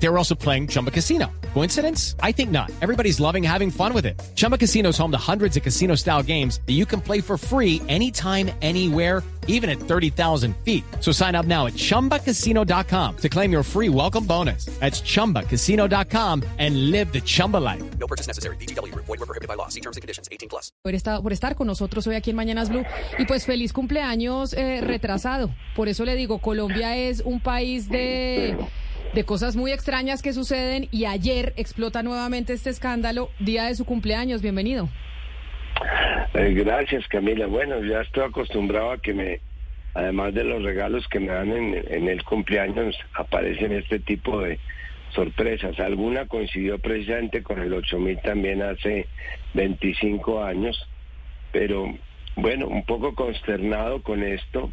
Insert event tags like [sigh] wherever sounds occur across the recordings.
They were also playing Chumba Casino. Coincidence? I think not. Everybody's loving having fun with it. Chumba Casino is home to hundreds of casino style games that you can play for free anytime, anywhere, even at 30,000 feet. So sign up now at chumbacasino.com to claim your free welcome bonus. That's chumbacasino.com and live the Chumba life. No purchase necessary. BGW. Void were prohibited by law. See terms and conditions. 18 plus. por estar, por estar con nosotros hoy aquí en Mañanas Blue. Y pues feliz cumpleaños eh, retrasado. Por eso le digo, Colombia es un país de, de cosas muy extrañas que suceden y ayer explota nuevamente este escándalo, día de su cumpleaños. Bienvenido. Eh, gracias, Camila. Bueno, ya estoy acostumbrado a que me, además de los regalos que me dan en, en el cumpleaños, aparecen este tipo de sorpresas. Alguna coincidió precisamente con el 8000 también hace 25 años, pero bueno, un poco consternado con esto.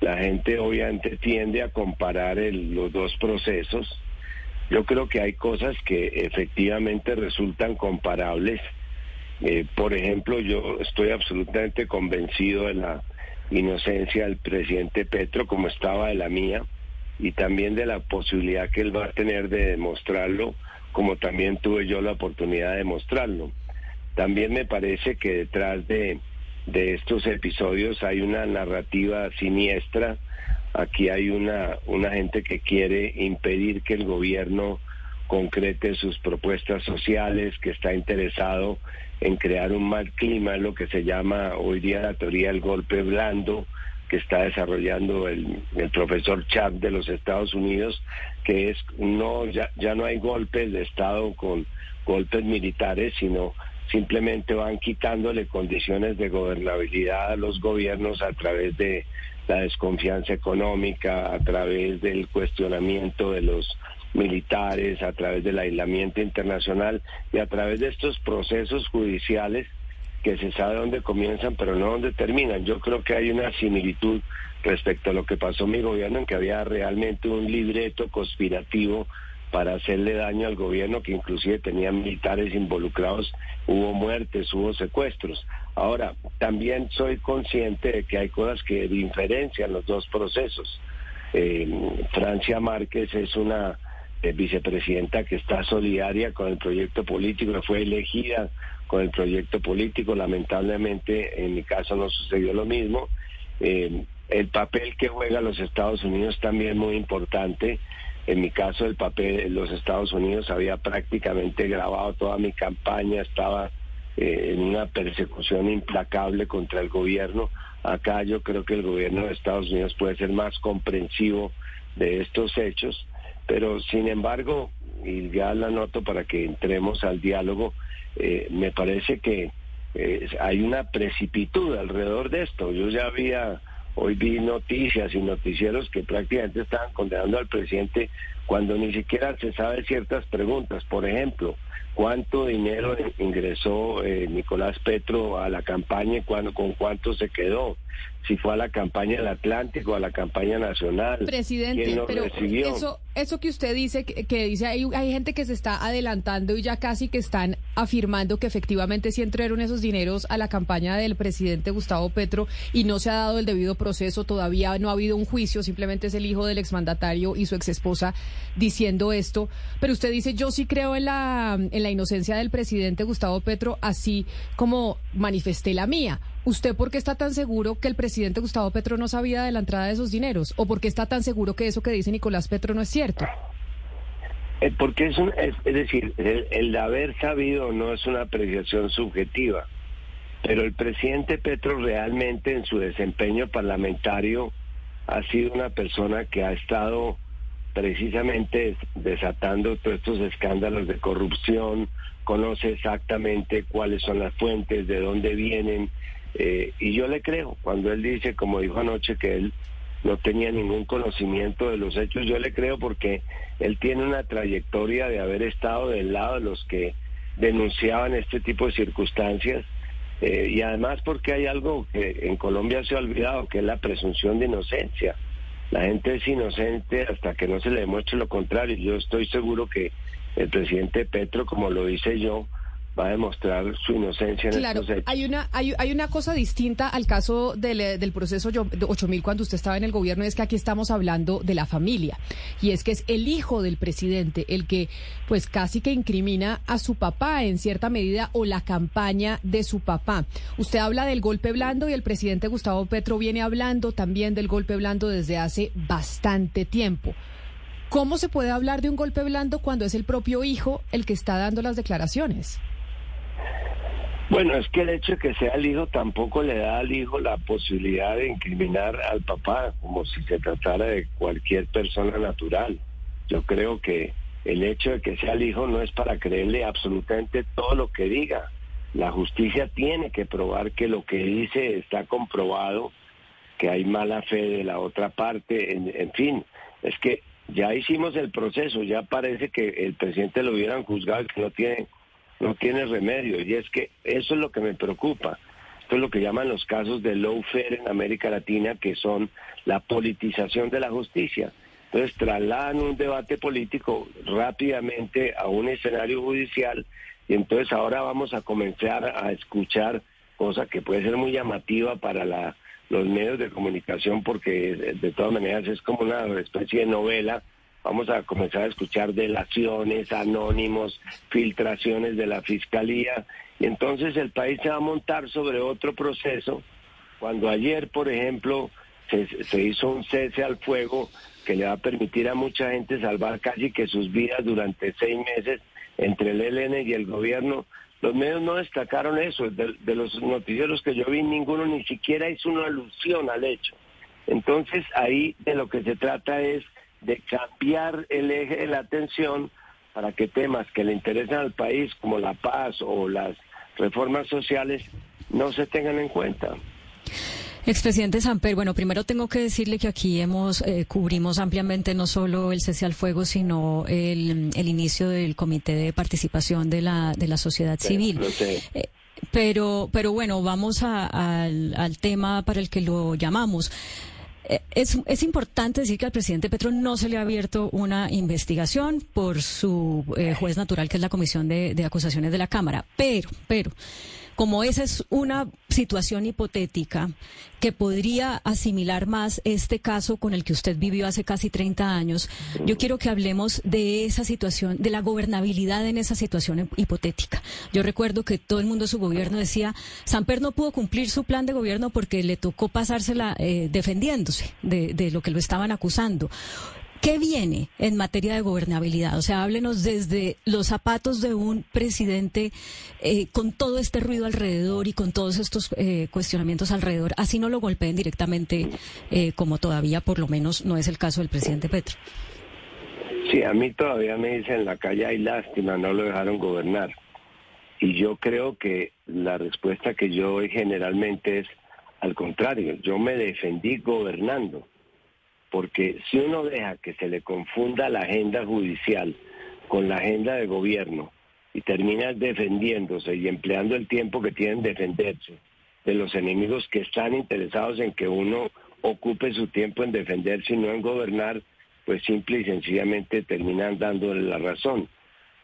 La gente obviamente tiende a comparar los dos procesos. Yo creo que hay cosas que efectivamente resultan comparables. Eh, por ejemplo, yo estoy absolutamente convencido de la inocencia del presidente Petro, como estaba de la mía, y también de la posibilidad que él va a tener de demostrarlo, como también tuve yo la oportunidad de demostrarlo. También me parece que detrás de, de estos episodios hay una narrativa siniestra. Aquí hay una, una gente que quiere impedir que el gobierno concrete sus propuestas sociales, que está interesado en crear un mal clima, lo que se llama hoy día la teoría del golpe blando, que está desarrollando el, el profesor Chap de los Estados Unidos, que es no ya, ya no hay golpes de Estado con golpes militares, sino simplemente van quitándole condiciones de gobernabilidad a los gobiernos a través de la desconfianza económica, a través del cuestionamiento de los militares, a través del aislamiento internacional y a través de estos procesos judiciales que se sabe dónde comienzan, pero no dónde terminan. Yo creo que hay una similitud respecto a lo que pasó en mi gobierno, en que había realmente un libreto conspirativo para hacerle daño al gobierno, que inclusive tenía militares involucrados, hubo muertes, hubo secuestros. Ahora, también soy consciente de que hay cosas que diferencian los dos procesos. Eh, Francia Márquez es una eh, vicepresidenta que está solidaria con el proyecto político, fue elegida con el proyecto político. Lamentablemente, en mi caso no sucedió lo mismo. Eh, el papel que juega los Estados Unidos también muy importante. En mi caso, el papel de los Estados Unidos había prácticamente grabado toda mi campaña, estaba eh, en una persecución implacable contra el gobierno. Acá yo creo que el gobierno de Estados Unidos puede ser más comprensivo de estos hechos, pero sin embargo, y ya la noto para que entremos al diálogo, eh, me parece que eh, hay una precipitud alrededor de esto. Yo ya había, hoy vi noticias y noticieros que prácticamente estaban condenando al presidente cuando ni siquiera se sabe ciertas preguntas. Por ejemplo, ¿cuánto dinero ingresó eh, Nicolás Petro a la campaña y cuándo, con cuánto se quedó? Si fue a la campaña del Atlántico, a la campaña nacional. Presidente, ¿Quién lo pero recibió? eso, eso que usted dice, que, que dice, hay, hay gente que se está adelantando y ya casi que están afirmando que efectivamente sí entraron esos dineros a la campaña del presidente Gustavo Petro y no se ha dado el debido proceso, todavía no ha habido un juicio, simplemente es el hijo del exmandatario y su exesposa diciendo esto. Pero usted dice, yo sí creo en la, en la inocencia del presidente Gustavo Petro, así como manifesté la mía. ¿Usted por qué está tan seguro que el presidente Gustavo Petro no sabía de la entrada de esos dineros? ¿O por qué está tan seguro que eso que dice Nicolás Petro no es cierto? Eh, porque es, un, es, decir, el, el haber sabido no es una apreciación subjetiva, pero el presidente Petro realmente en su desempeño parlamentario ha sido una persona que ha estado precisamente desatando todos estos escándalos de corrupción, conoce exactamente cuáles son las fuentes, de dónde vienen, eh, y yo le creo, cuando él dice, como dijo anoche, que él no tenía ningún conocimiento de los hechos, yo le creo porque él tiene una trayectoria de haber estado del lado de los que denunciaban este tipo de circunstancias, eh, y además porque hay algo que en Colombia se ha olvidado, que es la presunción de inocencia. La gente es inocente hasta que no se le demuestre lo contrario. Yo estoy seguro que el presidente Petro, como lo hice yo, va a demostrar su inocencia en Claro, estos hechos. hay una, hay, hay una cosa distinta al caso del, eh, del proceso yo- de 8000 cuando usted estaba en el gobierno, es que aquí estamos hablando de la familia. Y es que es el hijo del presidente el que, pues casi que incrimina a su papá en cierta medida o la campaña de su papá. Usted habla del golpe blando y el presidente Gustavo Petro viene hablando también del golpe blando desde hace bastante tiempo. ¿Cómo se puede hablar de un golpe blando cuando es el propio hijo el que está dando las declaraciones? Bueno, es que el hecho de que sea el hijo tampoco le da al hijo la posibilidad de incriminar al papá, como si se tratara de cualquier persona natural. Yo creo que el hecho de que sea el hijo no es para creerle absolutamente todo lo que diga. La justicia tiene que probar que lo que dice está comprobado, que hay mala fe de la otra parte, en, fin, es que ya hicimos el proceso, ya parece que el presidente lo hubieran juzgado y que no tiene no tiene remedio. Y es que eso es lo que me preocupa. Esto es lo que llaman los casos de lawfare en América Latina, que son la politización de la justicia. Entonces trasladan un debate político rápidamente a un escenario judicial y entonces ahora vamos a comenzar a escuchar cosa que puede ser muy llamativa para la, los medios de comunicación porque de todas maneras es como una especie de novela vamos a comenzar a escuchar delaciones, anónimos, filtraciones de la fiscalía, y entonces el país se va a montar sobre otro proceso. Cuando ayer, por ejemplo, se, se hizo un cese al fuego que le va a permitir a mucha gente salvar casi que sus vidas durante seis meses entre el ELN y el gobierno, los medios no destacaron eso. De, de los noticieros que yo vi, ninguno ni siquiera hizo una alusión al hecho. Entonces ahí de lo que se trata es de cambiar el eje de la atención para que temas que le interesan al país como la paz o las reformas sociales no se tengan en cuenta. Expresidente Samper, bueno, primero tengo que decirle que aquí hemos eh, cubrimos ampliamente no solo el cese al fuego, sino el, el inicio del comité de participación de la de la sociedad civil. Eh, pero, pero bueno, vamos a- al, al tema para el que lo llamamos. Eh, Es, es importante decir que al presidente Petro no se le ha abierto una investigación por su eh, juez natural, que es la Comisión de, de Acusaciones de la Cámara. Pero, pero, como esa es una situación hipotética que podría asimilar más este caso con el que usted vivió hace casi 30 años, yo quiero que hablemos de esa situación, de la gobernabilidad en esa situación hipotética. Yo recuerdo que todo el mundo de su gobierno decía, Samper no pudo cumplir su plan de gobierno porque le tocó pasársela eh, defendiéndose de, de lo que lo estaban acusando. ¿Qué viene en materia de gobernabilidad? O sea, háblenos desde los zapatos de un presidente eh, con todo este ruido alrededor y con todos estos eh, cuestionamientos alrededor, así no lo golpeen directamente, eh, como todavía por lo menos no es el caso del presidente Petro. Sí, a mí todavía me dicen en la calle hay lástima, no lo dejaron gobernar. Y yo creo que la respuesta que yo doy generalmente es al contrario, yo me defendí gobernando, porque si uno deja que se le confunda la agenda judicial con la agenda de gobierno y terminas defendiéndose y empleando el tiempo que tienen defenderse de los enemigos que están interesados en que uno ocupe su tiempo en defenderse y no en gobernar, pues simple y sencillamente terminan dándole la razón.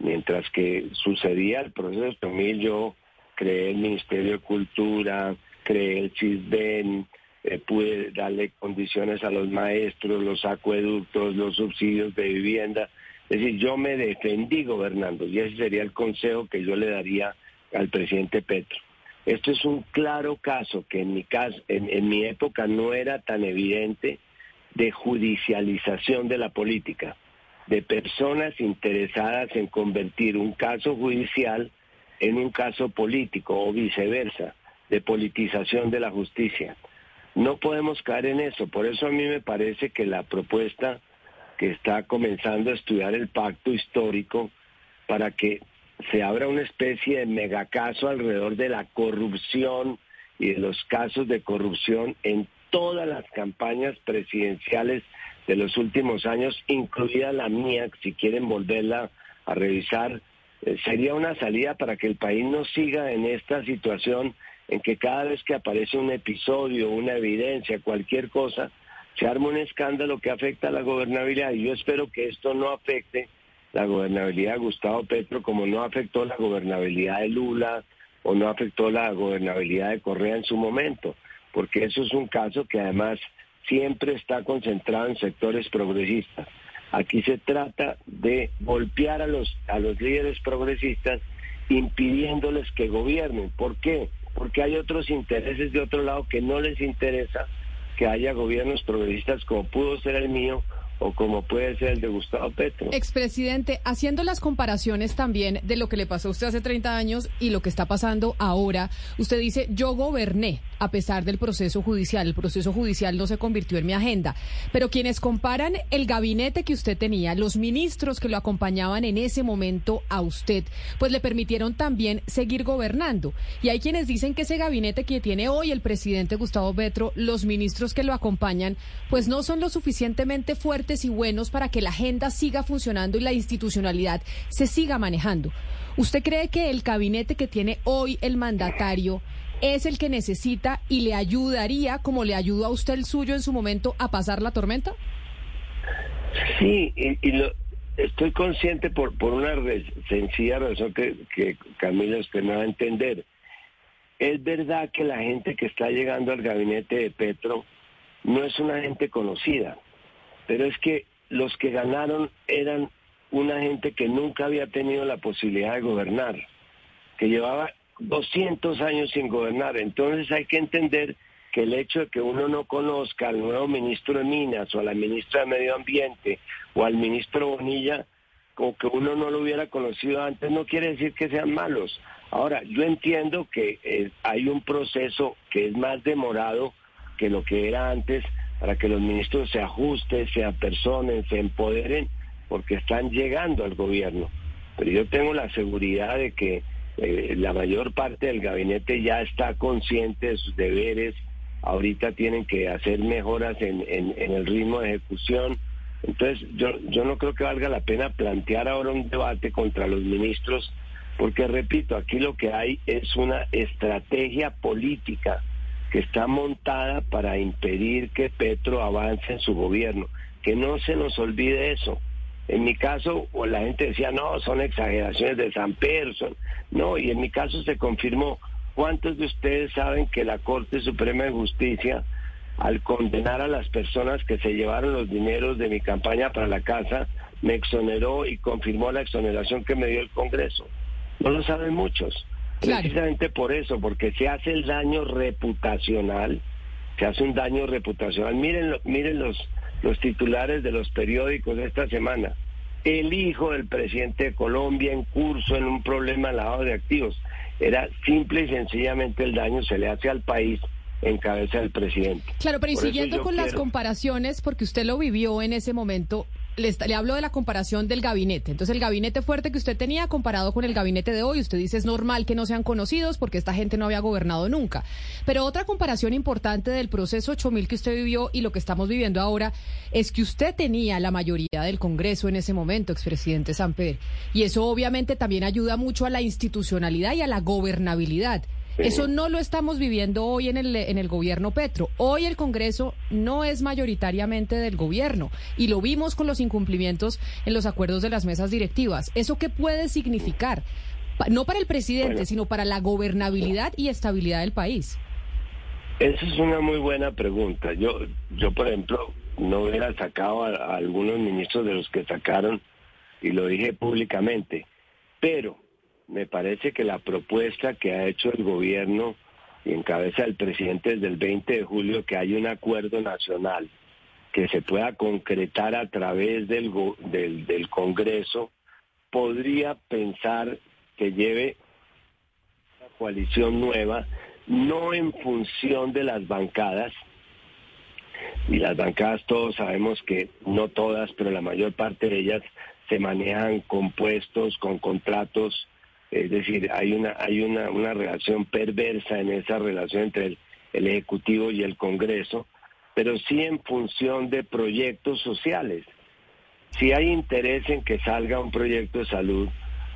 Mientras que sucedía el proceso 2000, yo creé el Ministerio de Cultura, creé el CISBEN, eh, pude darle condiciones a los maestros, los acueductos, los subsidios de vivienda. Es decir, yo me defendí gobernando y ese sería el consejo que yo le daría al presidente Petro. Esto es un claro caso que en mi, caso, en, en mi época no era tan evidente de judicialización de la política, de personas interesadas en convertir un caso judicial en un caso político o viceversa, de politización de la justicia. No podemos caer en eso, por eso a mí me parece que la propuesta que está comenzando a estudiar el pacto histórico para que se abra una especie de megacaso alrededor de la corrupción y de los casos de corrupción en todas las campañas presidenciales de los últimos años, incluida la mía, si quieren volverla a revisar, eh, sería una salida para que el país no siga en esta situación en que cada vez que aparece un episodio, una evidencia, cualquier cosa, se arma un escándalo que afecta a la gobernabilidad. Y yo espero que esto no afecte la gobernabilidad de Gustavo Petro como no afectó la gobernabilidad de Lula o no afectó la gobernabilidad de Correa en su momento, porque eso es un caso que además siempre está concentrado en sectores progresistas. Aquí se trata de golpear a los, a los líderes progresistas impidiéndoles que gobiernen. ¿Por qué? Porque hay otros intereses de otro lado que no les interesa que haya gobiernos progresistas como pudo ser el mío o como puede ser el de Gustavo Petro. Expresidente, haciendo las comparaciones también de lo que le pasó a usted hace 30 años y lo que está pasando ahora, usted dice, yo goberné a pesar del proceso judicial. El proceso judicial no se convirtió en mi agenda. Pero quienes comparan el gabinete que usted tenía, los ministros que lo acompañaban en ese momento a usted, pues le permitieron también seguir gobernando. Y hay quienes dicen que ese gabinete que tiene hoy el presidente Gustavo Petro, los ministros que lo acompañan, pues no son lo suficientemente fuertes y buenos para que la agenda siga funcionando y la institucionalidad se siga manejando. ¿Usted cree que el gabinete que tiene hoy el mandatario es el que necesita y le ayudaría, como le ayudó a usted el suyo en su momento, a pasar la tormenta? Sí, y, lo, estoy consciente por, por una sencilla razón que, que Camila usted no va a entender. Es verdad que la gente que está llegando al gabinete de Petro no es una gente conocida pero es que los que ganaron eran una gente que nunca había tenido la posibilidad de gobernar, que llevaba 200 años sin gobernar. Entonces hay que entender que el hecho de que uno no conozca al nuevo ministro de Minas o a la ministra de Medio Ambiente o al ministro Bonilla, como que uno no lo hubiera conocido antes, no quiere decir que sean malos. Ahora, yo entiendo que eh, hay un proceso que es más demorado que lo que era antes, para que los ministros se ajusten, se apersonen, se empoderen, porque están llegando al gobierno. Pero yo tengo la seguridad de que eh, la mayor parte del gabinete ya está consciente de sus deberes, ahorita tienen que hacer mejoras en, el ritmo de ejecución. Entonces, yo, yo no creo que valga la pena plantear ahora un debate contra los ministros, porque repito, aquí lo que hay es una estrategia política que está montada para impedir que Petro avance en su gobierno. Que no se nos olvide eso. En mi caso, la gente decía, no, son exageraciones de San Person. No, y en mi caso se confirmó. ¿Cuántos de ustedes saben que la Corte Suprema de Justicia, al condenar a las personas que se llevaron los dineros de mi campaña para la casa, me exoneró y confirmó la exoneración que me dio el Congreso? No lo saben muchos. Precisamente por eso, porque se hace el daño reputacional, se hace un daño reputacional. Miren, miren los, los titulares de los periódicos de esta semana. El hijo del presidente de Colombia en curso en un problema lavado de activos. Era simple y sencillamente el daño se le hace al país en cabeza del presidente. Claro, pero y siguiendo con las comparaciones, porque usted lo vivió en ese momento, le, le, hablo de la comparación del gabinete. Entonces, el gabinete fuerte que usted tenía comparado con el gabinete de hoy, usted dice es normal que no sean conocidos porque esta gente no había gobernado nunca. Pero otra comparación importante del proceso 8000 que usted vivió y lo que estamos viviendo ahora es que usted tenía la mayoría del Congreso en ese momento, expresidente Samper. Y eso obviamente también ayuda mucho a la institucionalidad y a la gobernabilidad. Eso no lo estamos viviendo hoy en el, en el gobierno Petro. Hoy el Congreso no es mayoritariamente del gobierno y lo vimos con los incumplimientos en los acuerdos de las mesas directivas. ¿Eso qué puede significar? No para el presidente, sino para la gobernabilidad y estabilidad del país. Esa es una muy buena pregunta. Yo, yo por ejemplo, no hubiera sacado a algunos ministros de los que sacaron y lo dije públicamente, pero me parece que la propuesta que ha hecho el gobierno y en cabeza del presidente desde el 20 de julio, que hay un acuerdo nacional que se pueda concretar a través del, del, del Congreso, podría pensar que lleve una coalición nueva, no en función de las bancadas, y las bancadas todos sabemos que no todas, pero la mayor parte de ellas se manejan con puestos, con contratos es decir, hay una, hay una, una relación perversa en esa relación entre el, Ejecutivo y el Congreso, pero sí en función de proyectos sociales. Si hay interés en que salga un proyecto de salud,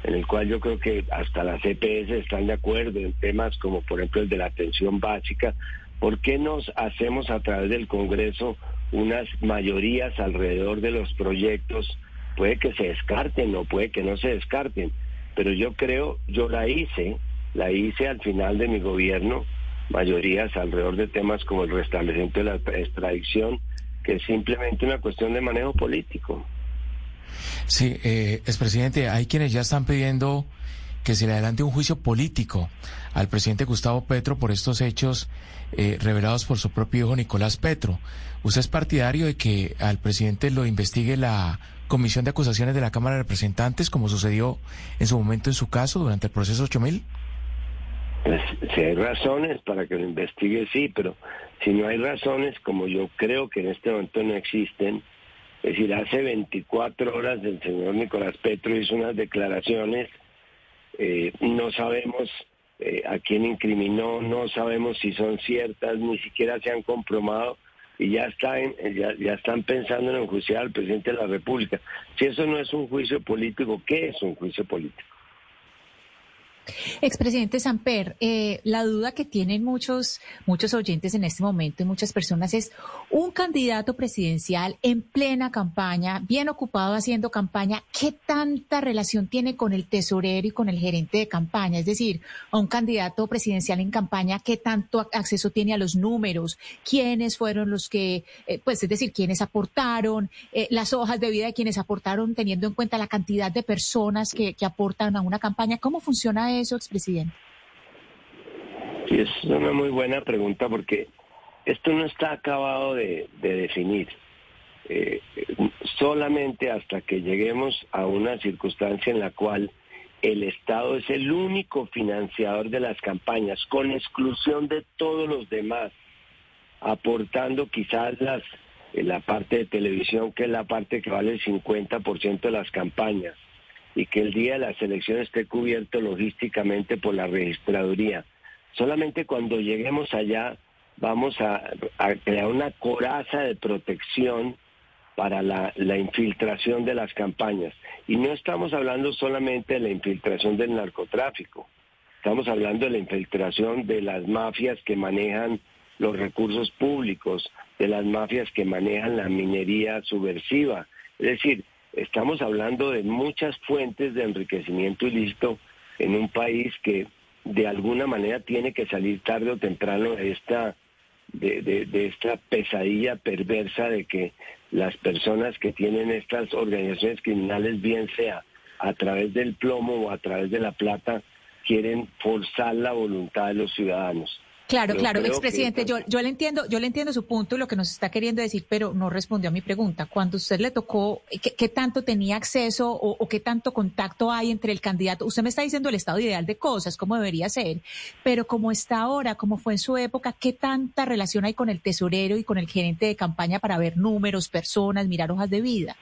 en el cual yo creo que hasta las EPS están de acuerdo en temas como por ejemplo el de la atención básica, ¿por qué nos hacemos a través del Congreso unas mayorías alrededor de los proyectos puede que se descarten o puede que no se descarten, pero yo creo, yo la hice, la hice al final de mi gobierno, mayorías alrededor de temas como el restablecimiento de la extradición, que es simplemente una cuestión de manejo político. Sí, eh, expresidente, hay quienes ya están pidiendo que se le adelante un juicio político al presidente Gustavo Petro por estos hechos eh, revelados por su propio hijo Nicolás Petro. ¿Usted es partidario de que al presidente lo investigue la Comisión de Acusaciones de la Cámara de Representantes, como sucedió en su momento en su caso durante el proceso 8000? Pues, si hay razones para que lo investigue, sí, pero si no hay razones, como yo creo que en este momento no existen, es decir, hace 24 horas el señor Nicolás Petro hizo unas declaraciones eh, no sabemos eh, a quién incriminó, no sabemos si son ciertas, ni siquiera se han comprobado y ya, está ya, ya, están pensando en enjuiciar al presidente de la República. Si eso no es un juicio político, ¿qué es un juicio político? Expresidente Samper, eh, la duda que tienen muchos, muchos oyentes en este momento y muchas personas es un candidato presidencial en plena campaña, bien ocupado haciendo campaña, ¿qué tanta relación tiene con el tesorero y con el gerente de campaña? Es decir, a un candidato presidencial en campaña, ¿qué tanto acceso tiene a los números? ¿Quiénes fueron los que, eh, pues es decir, quiénes aportaron, eh, las hojas de vida de quienes aportaron, teniendo en cuenta la cantidad de personas que, aportan a una campaña? ¿Cómo funciona eso, expresidente? Sí, es una muy buena pregunta porque esto no está acabado de, definir. Eh, solamente hasta que lleguemos a una circunstancia en la cual el Estado es el único financiador de las campañas, con exclusión de todos los demás, aportando quizás las, la parte de televisión, que es la parte que vale el 50% de las campañas, y que el día de las elecciones esté cubierto logísticamente por la registraduría. Solamente cuando lleguemos allá vamos a, crear una coraza de protección para la, la, infiltración de las campañas. Y no estamos hablando solamente de la infiltración del narcotráfico, estamos hablando de la infiltración de las mafias que manejan los recursos públicos, de las mafias que manejan la minería subversiva. Es decir, estamos hablando de muchas fuentes de enriquecimiento ilícito en un país que de alguna manera tiene que salir tarde o temprano de esta de, de, esta pesadilla perversa de que las personas que tienen estas organizaciones criminales, bien sea a través del plomo o a través de la plata, quieren forzar la voluntad de los ciudadanos. Claro, claro, expresidente, yo, yo le entiendo, yo le entiendo su punto y lo que nos está queriendo decir, pero no respondió a mi pregunta. Cuando usted le tocó, ¿qué, tanto tenía acceso o, qué tanto contacto hay entre el candidato? Usted me está diciendo el estado ideal de cosas, cómo debería ser, pero como está ahora, como fue en su época, ¿qué tanta relación hay con el tesorero y con el gerente de campaña para ver números, personas, mirar hojas de vida?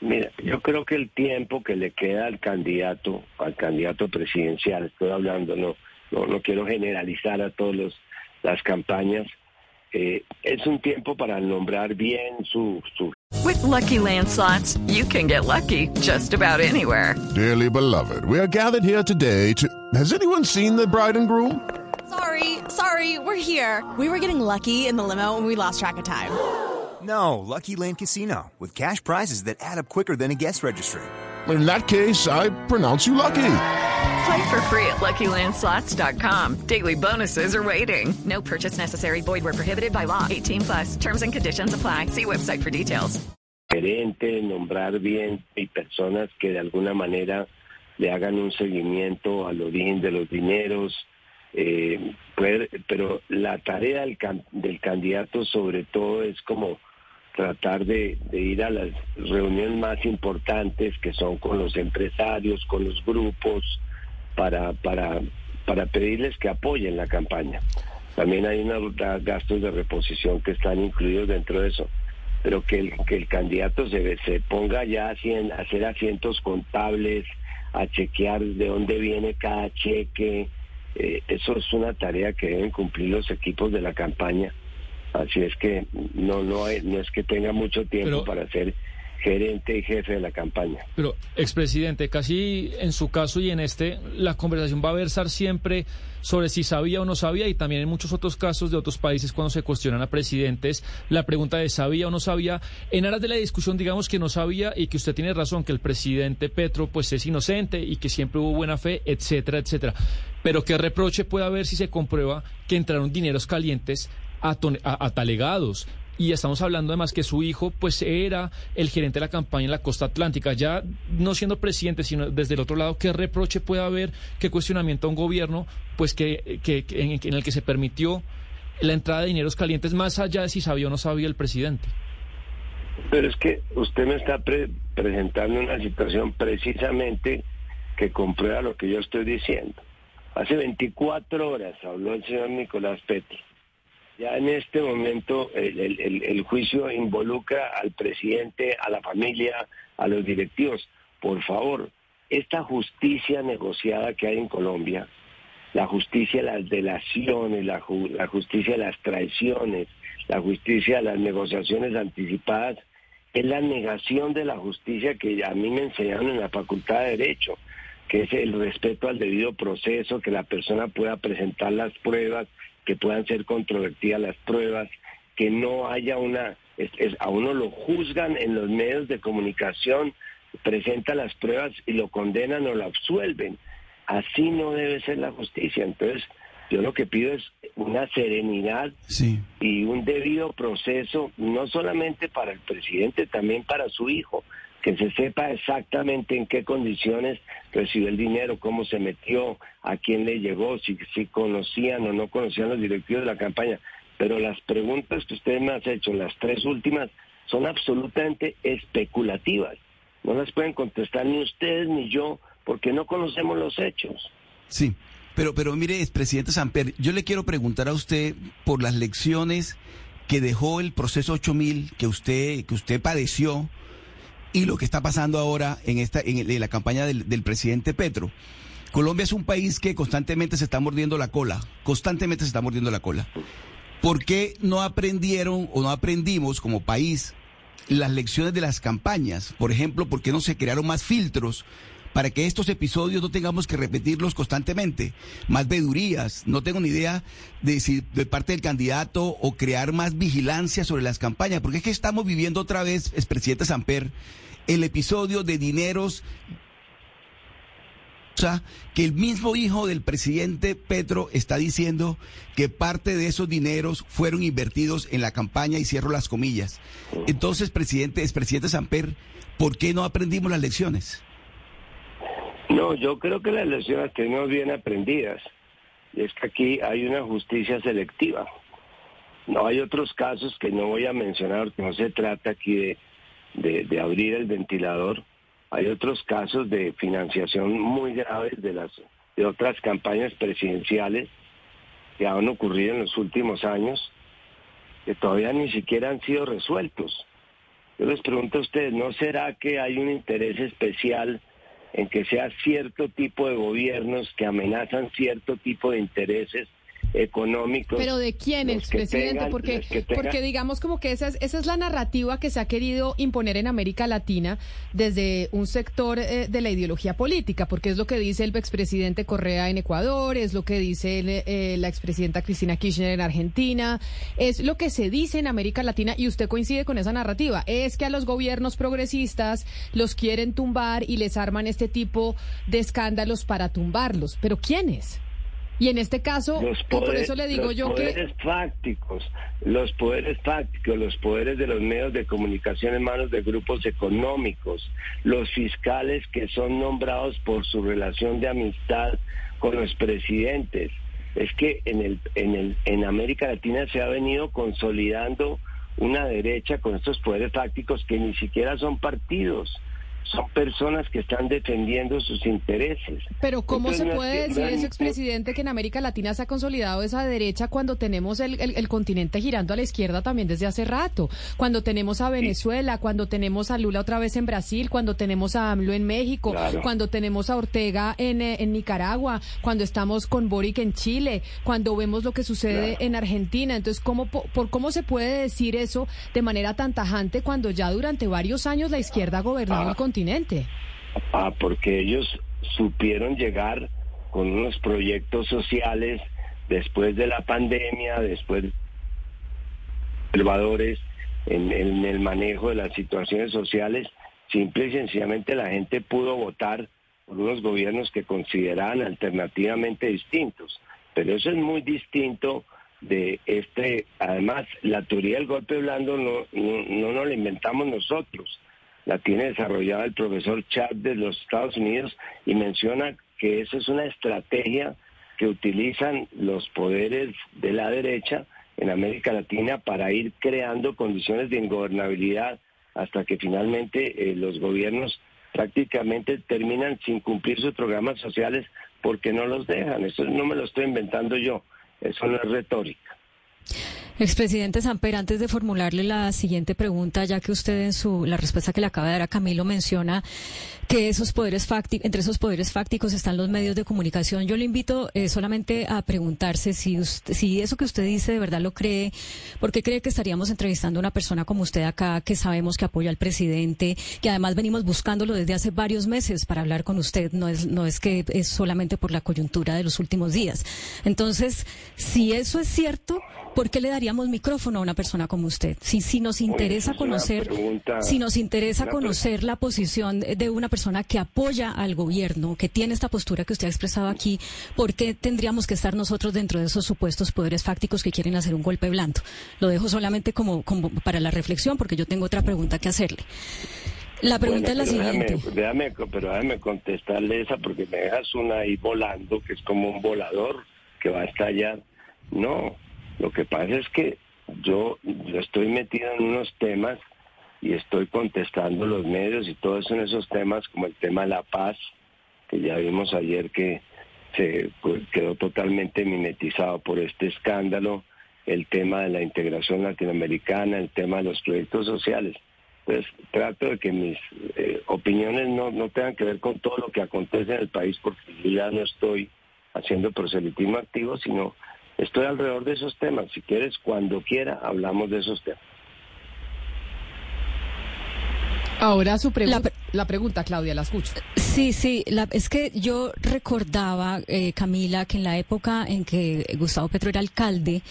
Mira, yo creo que el tiempo que le queda al candidato, al candidato presidencial, estoy hablando, no no, no quiero generalizar a todas las campañas. Eh, es un tiempo para nombrar bien su, su With lucky landslots, you can get lucky just about anywhere. Dearly beloved, we are gathered here today to. Has anyone seen the bride and groom? Sorry, sorry, we're here. We were getting lucky in the limo and we lost track of time. No, Lucky Land Casino with cash prizes that add up quicker than a guest registry. In that case, I pronounce you lucky. Play for free at LuckyLandSlots.com. Daily bonuses are waiting. No purchase necessary. Void were prohibited by law. 18 plus. Terms and conditions apply. See website for details. Gerente, nombrar bien y personas que de alguna manera le hagan un seguimiento al origen de los dineros. Eh, pero la tarea del, del candidato sobre todo es como tratar de, ir a las reuniones más importantes que son con los empresarios, con los grupos, para, para, para pedirles que apoyen la campaña. También hay unos gastos de reposición que están incluidos dentro de eso. Pero que el, que el candidato se, se ponga ya a hacer asientos contables, a chequear de dónde viene cada cheque, eh, eso es una tarea que deben cumplir los equipos de la campaña. Así es que no no, no es que tenga mucho tiempo para hacer gerente y jefe de la campaña. Pero, expresidente, casi en su caso y en este, la conversación va a versar siempre sobre si sabía o no sabía y también en muchos otros casos de otros países cuando se cuestionan a presidentes, la pregunta de sabía o no sabía, en aras de la discusión digamos que no sabía y que usted tiene razón, que el presidente Petro pues es inocente y que siempre hubo buena fe, etcétera, etcétera. Pero qué reproche puede haber si se comprueba que entraron dineros calientes a, a, a talegados, y estamos hablando además que su hijo pues era el gerente de la campaña en la costa atlántica, ya no siendo presidente, sino desde el otro lado, ¿qué reproche puede haber, qué cuestionamiento a un gobierno pues que, que, en, en, el que se permitió la entrada de dineros calientes más allá de si sabía o no sabía el presidente? Pero es que usted me está presentando una situación precisamente que comprueba lo que yo estoy diciendo. Hace 24 horas habló el señor Nicolás Petro ya en este momento el, juicio involucra al presidente, a la familia, a los directivos. Por favor, esta justicia negociada que hay en Colombia, la justicia de las delaciones, la, la justicia de las traiciones, la justicia de las negociaciones anticipadas, es la negación de la justicia que a mí me enseñaron en la Facultad de Derecho, que es el respeto al debido proceso, que la persona pueda presentar las pruebas, que puedan ser controvertidas las pruebas, que no haya una, a uno lo juzgan en los medios de comunicación, presenta las pruebas y lo condenan o lo absuelven. Así no debe ser la justicia. Entonces, yo lo que pido es una serenidad y un debido proceso, no solamente para el presidente, también para su hijo que se sepa exactamente en qué condiciones recibió el dinero, cómo se metió, a quién le llegó, si, si conocían o no conocían los directivos de la campaña. Pero las preguntas que ustedes me han hecho, las tres últimas, son absolutamente especulativas. No las pueden contestar ni ustedes ni yo, porque no conocemos los hechos. Sí, pero, pero mire, presidente Samper, yo le quiero preguntar a usted por las lecciones que dejó el proceso 8000 que usted, que usted padeció y lo que está pasando ahora en, esta, en, la campaña del, presidente Petro. Colombia es un país que constantemente se está mordiendo la cola, constantemente se está mordiendo la cola. ¿Por qué no aprendieron o no aprendimos como país las lecciones de las campañas? Por ejemplo, ¿por qué no se crearon más filtros para que estos episodios no tengamos que repetirlos constantemente? Más vedurías, no tengo ni idea de si de parte del candidato o crear más vigilancia sobre las campañas, porque es que estamos viviendo otra vez, es presidente Samper, el episodio de dineros que el mismo hijo del presidente Petro está diciendo que parte de esos dineros fueron invertidos en la campaña y cierro las comillas. Entonces, presidente, es presidente Samper, ¿por qué no aprendimos las lecciones? No, yo creo que las lecciones tenemos bien aprendidas. Y es que aquí hay una justicia selectiva. No hay otros casos que no voy a mencionar, porque no se trata aquí de, de abrir el ventilador hay otros casos de financiación muy graves de las de otras campañas presidenciales que han ocurrido en los últimos años que todavía ni siquiera han sido resueltos. Yo les pregunto a ustedes, ¿no será que hay un interés especial en que sea cierto tipo de gobiernos que amenazan cierto tipo de intereses económicos. Pero de quiénes, presidente, porque, porque digamos como que esa es, esa es la narrativa que se ha querido imponer en América Latina desde un sector eh, de la ideología política, porque es lo que dice el expresidente Correa en Ecuador, es lo que dice eh, la expresidenta Cristina Kirchner en Argentina, es lo que se dice en América Latina y usted coincide con esa narrativa, es que a los gobiernos progresistas los quieren tumbar y les arman este tipo de escándalos para tumbarlos, pero ¿quiénes? Y en este caso, por eso le digo yo que... Los poderes fácticos, los poderes fácticos, los poderes de los medios de comunicación en manos de grupos económicos, los fiscales que son nombrados por su relación de amistad con los presidentes. Es que en, el, en, el, en América Latina se ha venido consolidando una derecha con estos poderes fácticos que ni siquiera son partidos, son personas que están defendiendo sus intereses. Pero ¿cómo Entonces, se puede decir eso, expresidente, que en América Latina se ha consolidado esa derecha cuando tenemos el, el- el continente girando a la izquierda también desde hace rato? Cuando tenemos a Venezuela, cuando tenemos a Lula otra vez en Brasil, cuando tenemos a AMLO en México, Claro. cuando tenemos a Ortega en, eh, en Nicaragua, cuando estamos con Boric en Chile, cuando vemos lo que sucede en Argentina. Entonces, ¿cómo, po- por, ¿cómo se puede decir eso de manera tan tajante cuando ya durante varios años la izquierda ha gobernado el continente? Ah, porque ellos supieron llegar con unos proyectos sociales después de la pandemia, después de conservadores en, en el manejo de las situaciones sociales. Simple y sencillamente la gente pudo votar por unos gobiernos que consideraban alternativamente distintos. Pero eso es muy distinto de este, además, la teoría del golpe blando no, no, no nos la inventamos nosotros la tiene desarrollada el profesor Chad de los Estados Unidos y menciona que eso es una estrategia que utilizan los poderes de la derecha en América Latina para ir creando condiciones de ingobernabilidad hasta que finalmente eh, los gobiernos prácticamente terminan sin cumplir sus programas sociales porque no los dejan. Eso no me lo estoy inventando yo, eso no es retórica. Expresidente Samper, antes de formularle la siguiente pregunta, ya que usted en su la respuesta que le acaba de dar a Camilo menciona que esos poderes fácticos, entre esos poderes fácticos están los medios de comunicación, yo le invito eh, solamente a preguntarse si usted, si eso que usted dice de verdad lo cree, porque cree que estaríamos entrevistando a una persona como usted acá que sabemos que apoya al presidente, que además venimos buscándolo desde hace varios meses para hablar con usted, no es no es que es solamente por la coyuntura de los últimos días. Entonces, si eso es cierto, ¿por qué le daríamos micrófono a una persona como usted? Si, si nos interesa conocer, pregunta- si nos interesa conocer la posición de una persona que apoya al gobierno, que tiene esta postura que usted ha expresado aquí, ¿por qué tendríamos que estar nosotros dentro de esos supuestos poderes fácticos que quieren hacer un golpe blando? Lo dejo solamente como, como para la reflexión, porque yo tengo otra pregunta que hacerle. La pregunta Bueno, es la déjame- siguiente. Déjame, pero déjame contestarle esa porque me dejas una ahí volando, que es como un volador que va a estallar. No, lo que pasa es que yo, estoy metido en unos temas y estoy contestando los medios y todo eso en esos temas, como el tema de la paz, que ya vimos ayer que se pues, quedó totalmente mimetizado por este escándalo, el tema de la integración latinoamericana, el tema de los proyectos sociales. Pues trato de que mis eh, opiniones no, no tengan que ver con todo lo que acontece en el país, porque ya no estoy haciendo proselitismo activo, sino estoy alrededor de esos temas. Si quieres, cuando quiera, hablamos de esos temas. Ahora su pregunta, la, pregunta, Claudia, la escucho. Sí, sí, la- es que yo recordaba, eh, Camila, que en la época en que Gustavo Petro era alcalde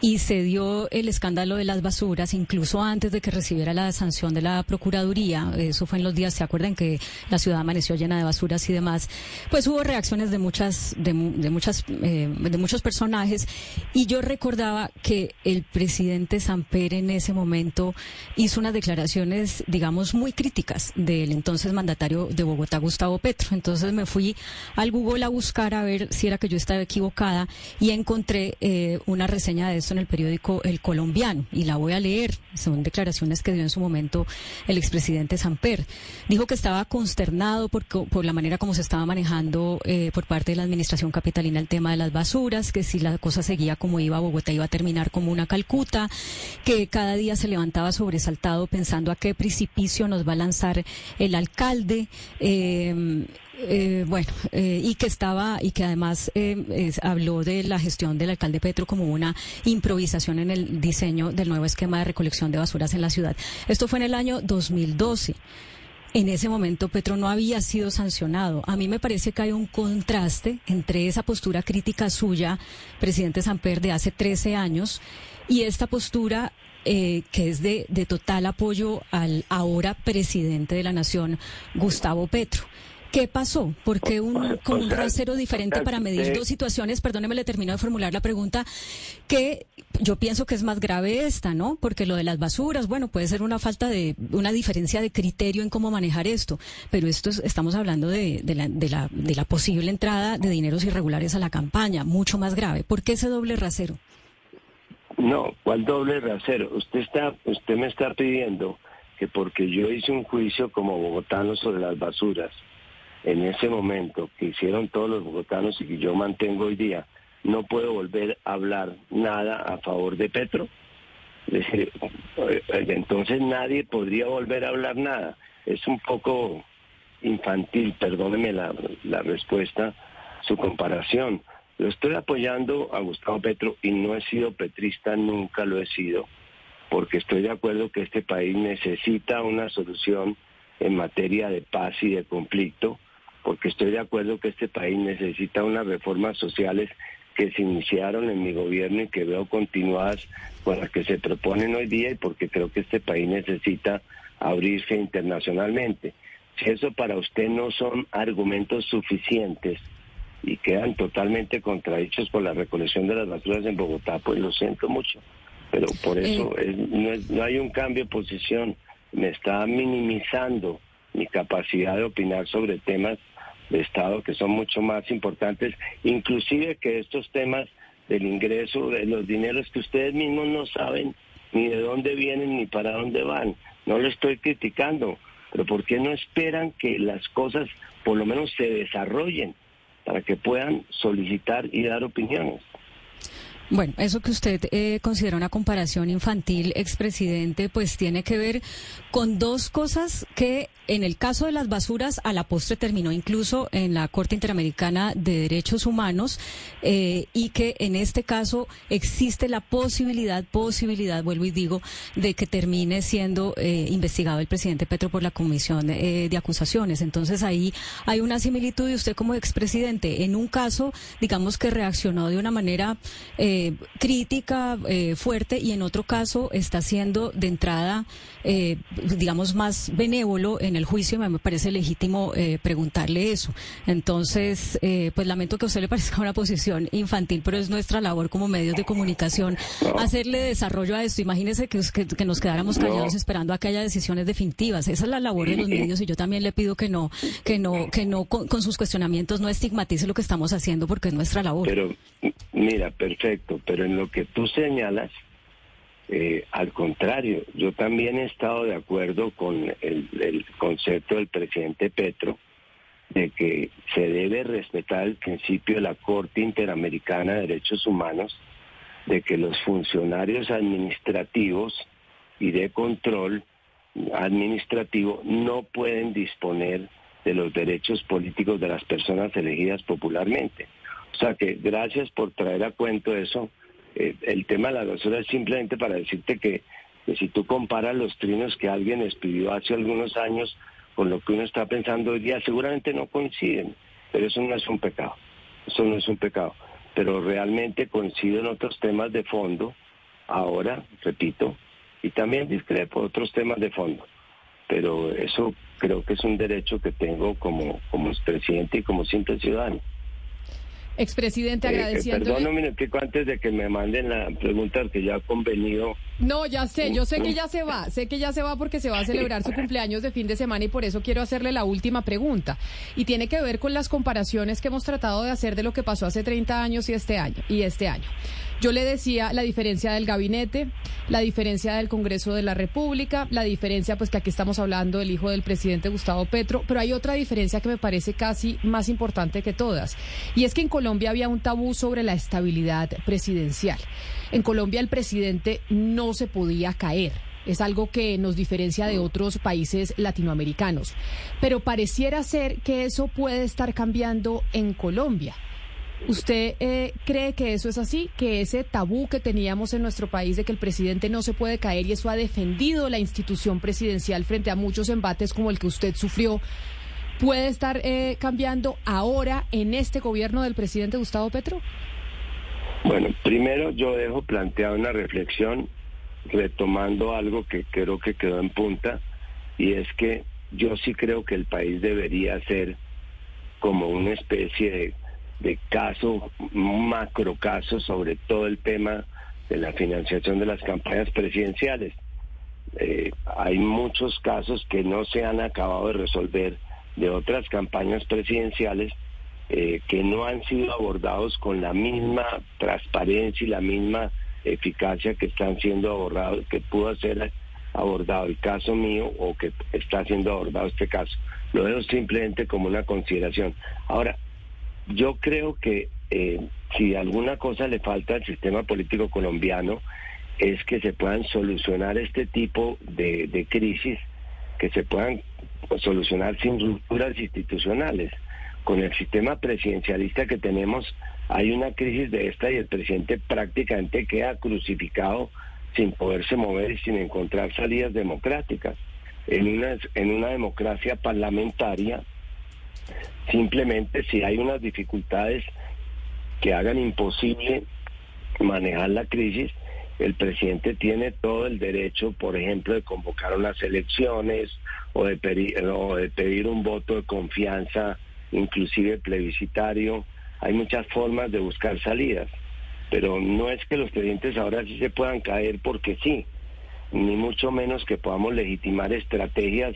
y se dio el escándalo de las basuras, incluso antes de que recibiera la sanción de la Procuraduría, eso fue en los días, ¿se acuerdan que la ciudad amaneció llena de basuras y demás? Pues hubo reacciones de muchas, de, de muchas, eh, de muchos personajes y yo recordaba que el presidente Samper en ese momento hizo unas declaraciones, digamos, muy críticas del entonces mandatario de Bogotá, Gustavo Petro. Entonces me fui al Google a buscar a ver si era que yo estaba equivocada y encontré eh, una reseña de en el periódico El Colombiano y la voy a leer. Son declaraciones que dio en su momento el expresidente Samper. Dijo que estaba consternado por, co- por la manera como se estaba manejando eh, por parte de la administración capitalina el tema de las basuras, que si la cosa seguía como iba, Bogotá iba a terminar como una Calcuta, que cada día se levantaba sobresaltado pensando a qué precipicio nos va a lanzar el alcalde. eh, eh, bueno, eh, y que estaba, y que además eh, habló de la gestión del alcalde Petro como una improvisación en el diseño del nuevo esquema de recolección de basuras en la ciudad. Esto fue en el año 2012. En ese momento Petro no había sido sancionado. A mí me parece que hay un contraste entre esa postura crítica suya, presidente Samper, de hace 13 años, y esta postura eh, que es de, de total apoyo al ahora presidente de la Nación, Gustavo Petro. ¿Qué pasó? ¿Por qué un, como un sea, rasero diferente o sea, para medir usted- dos situaciones? Perdóneme, le termino de formular la pregunta, que yo pienso que es más grave esta, ¿no? Porque lo de las basuras, bueno, puede ser una falta de, una diferencia de criterio en cómo manejar esto, pero esto es- estamos hablando de, de la, de, la, de la posible entrada de dineros irregulares a la campaña, mucho más grave. ¿Por qué ese doble rasero? No, ¿cuál doble rasero? Usted está, usted me está pidiendo que porque yo hice un juicio como bogotano sobre las basuras, en ese momento que hicieron todos los bogotanos y que yo mantengo hoy día, no puedo volver a hablar nada a favor de Petro. [laughs] Eh, entonces nadie podría volver a hablar nada. Es un poco infantil, perdóneme la, la respuesta, su comparación. Lo estoy apoyando a Gustavo Petro y no he sido petrista, nunca lo he sido, porque estoy de acuerdo que este país necesita una solución en materia de paz y de conflicto, porque estoy de acuerdo que este país necesita unas reformas sociales que se iniciaron en mi gobierno y que veo continuadas con las que se proponen hoy día y porque creo que este país necesita abrirse internacionalmente. Si eso para usted no son argumentos suficientes y quedan totalmente contradichos por la recolección de las basuras en Bogotá, pues lo siento mucho. Pero por eso es- no, es- no hay un cambio de posición. Me está minimizando mi capacidad de opinar sobre temas de Estado que son mucho más importantes, inclusive que estos temas del ingreso, de los dineros que ustedes mismos no saben ni de dónde vienen ni para dónde van. No lo estoy criticando, pero ¿por qué no esperan que las cosas por lo menos se desarrollen para que puedan solicitar y dar opiniones? Bueno, eso que usted eh, considera una comparación infantil, expresidente, pues tiene que ver con dos cosas que en el caso de las basuras a la postre terminó incluso en la Corte Interamericana de Derechos Humanos eh, y que en este caso existe la posibilidad, posibilidad, vuelvo y digo, de que termine siendo eh, investigado el presidente Petro por la Comisión eh, de Acusaciones. Entonces ahí hay una similitud y usted como expresidente en un caso, digamos que reaccionó de una manera eh, crítica, eh, fuerte, y en otro caso está siendo de entrada, eh, digamos, más benévolo en el juicio. Me parece legítimo eh, preguntarle eso. Entonces, eh, pues lamento que a usted le parezca una posición infantil, pero es nuestra labor como medios de comunicación hacerle desarrollo a esto. Imagínese que, que- que nos quedáramos callados No. esperando a que haya decisiones definitivas. Esa es la labor de los medios y yo también le pido que no, que no, que no con, con sus cuestionamientos no estigmatice lo que estamos haciendo porque es nuestra labor. Pero mira, perfecto, pero en lo que tú señalas, eh, al contrario, yo también he estado de acuerdo con el, el concepto del presidente Petro de que se debe respetar el principio de la Corte Interamericana de Derechos Humanos, de que los funcionarios administrativos y de control administrativo no pueden disponer de los derechos políticos de las personas elegidas popularmente. O sea que gracias por traer a cuento eso. Eh, el tema de la basura es simplemente para decirte que, si tú comparas los trinos que alguien expidió hace algunos años con lo que uno está pensando hoy día, seguramente no coinciden, pero eso no es un pecado. Eso no es un pecado. Pero realmente coincido en otros temas de fondo, ahora, repito, y también discrepo otros temas de fondo. Pero eso creo que es un derecho que tengo como, como expresidente y como simple ciudadano. Expresidente, Eh, eh, agradeciéndole. perdón un minutico antes de que me manden la pregunta que ya ha convenido. No, ya sé, yo sé que ya se va, sé que ya se va porque se va a celebrar su cumpleaños de fin de semana y por eso quiero hacerle la última pregunta. Y tiene que ver con las comparaciones que hemos tratado de hacer de lo que pasó hace 30 años y este año. Y este año. Yo le decía la diferencia del gabinete, la diferencia del Congreso de la República, la diferencia, pues que aquí estamos hablando del hijo del presidente Gustavo Petro, pero hay otra diferencia que me parece casi más importante que todas. Y es que en Colombia había un tabú sobre la estabilidad presidencial. En Colombia el presidente no se podía caer. Es algo que nos diferencia de otros países latinoamericanos. Pero pareciera ser que eso puede estar cambiando en Colombia. ¿Usted eh, cree que eso es así? ¿Que ese tabú que teníamos en nuestro país de que el presidente no se puede caer y eso ha defendido la institución presidencial frente a muchos embates como el que usted sufrió, puede estar eh, cambiando ahora en este gobierno del presidente Gustavo Petro? Bueno, primero yo dejo planteada una reflexión retomando algo que creo que quedó en punta y es que yo sí creo que el país debería ser como una especie de, de caso, macro caso sobre todo el tema de la financiación de las campañas presidenciales. Eh, hay muchos casos que no se han acabado de resolver de otras campañas presidenciales eh, que no han sido abordados con la misma transparencia y la misma eficacia que están siendo abordados, que pudo hacer abordado el caso mío o que está siendo abordado este caso. Lo veo simplemente como una consideración. Ahora, yo creo que eh, si alguna cosa le falta al sistema político colombiano es que se puedan solucionar este tipo de, de crisis, que se puedan solucionar sin rupturas institucionales. Con el sistema presidencialista que tenemos hay una crisis de esta y el presidente prácticamente queda crucificado sin poderse mover y sin encontrar salidas democráticas. En una, en una democracia parlamentaria, simplemente si hay unas dificultades que hagan imposible manejar la crisis, el presidente tiene todo el derecho, por ejemplo, de convocar unas elecciones o de pedir, o de pedir un voto de confianza, inclusive plebiscitario. Hay muchas formas de buscar salidas, pero no es que los presidentes ahora sí se puedan caer porque sí, ni mucho menos que podamos legitimar estrategias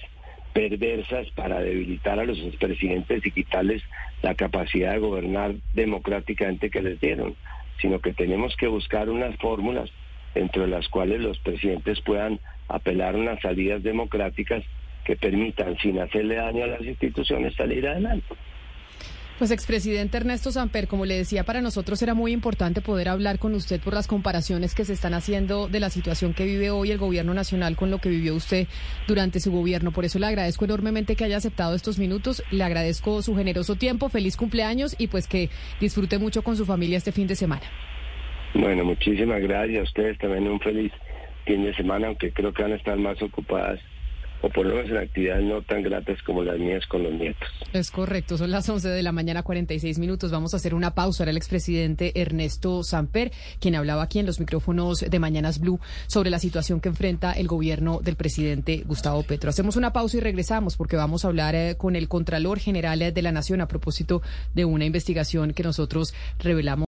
perversas para debilitar a los expresidentes y quitarles la capacidad de gobernar democráticamente que les dieron, sino que tenemos que buscar unas fórmulas entre las cuales los presidentes puedan apelar a unas salidas democráticas que permitan, sin hacerle daño a las instituciones, salir adelante. Pues expresidente Ernesto Samper, como le decía, para nosotros era muy importante poder hablar con usted por las comparaciones que se están haciendo de la situación que vive hoy el gobierno nacional con lo que vivió usted durante su gobierno. Por eso le agradezco enormemente que haya aceptado estos minutos, le agradezco su generoso tiempo, feliz cumpleaños y pues que disfrute mucho con su familia este fin de semana. Bueno, muchísimas gracias a ustedes también un feliz fin de semana, aunque creo que van a estar más ocupadas o por lo menos en actividades no tan gratas como las mías con los nietos. Es correcto, son las 11 de la mañana, 46 minutos. Vamos a hacer una pausa. Era el expresidente Ernesto Samper, quien hablaba aquí en los micrófonos de Mañanas Blue sobre la situación que enfrenta el gobierno del presidente Gustavo Petro. Hacemos una pausa y regresamos porque vamos a hablar eh, con el Contralor General de la Nación a propósito de una investigación que nosotros revelamos.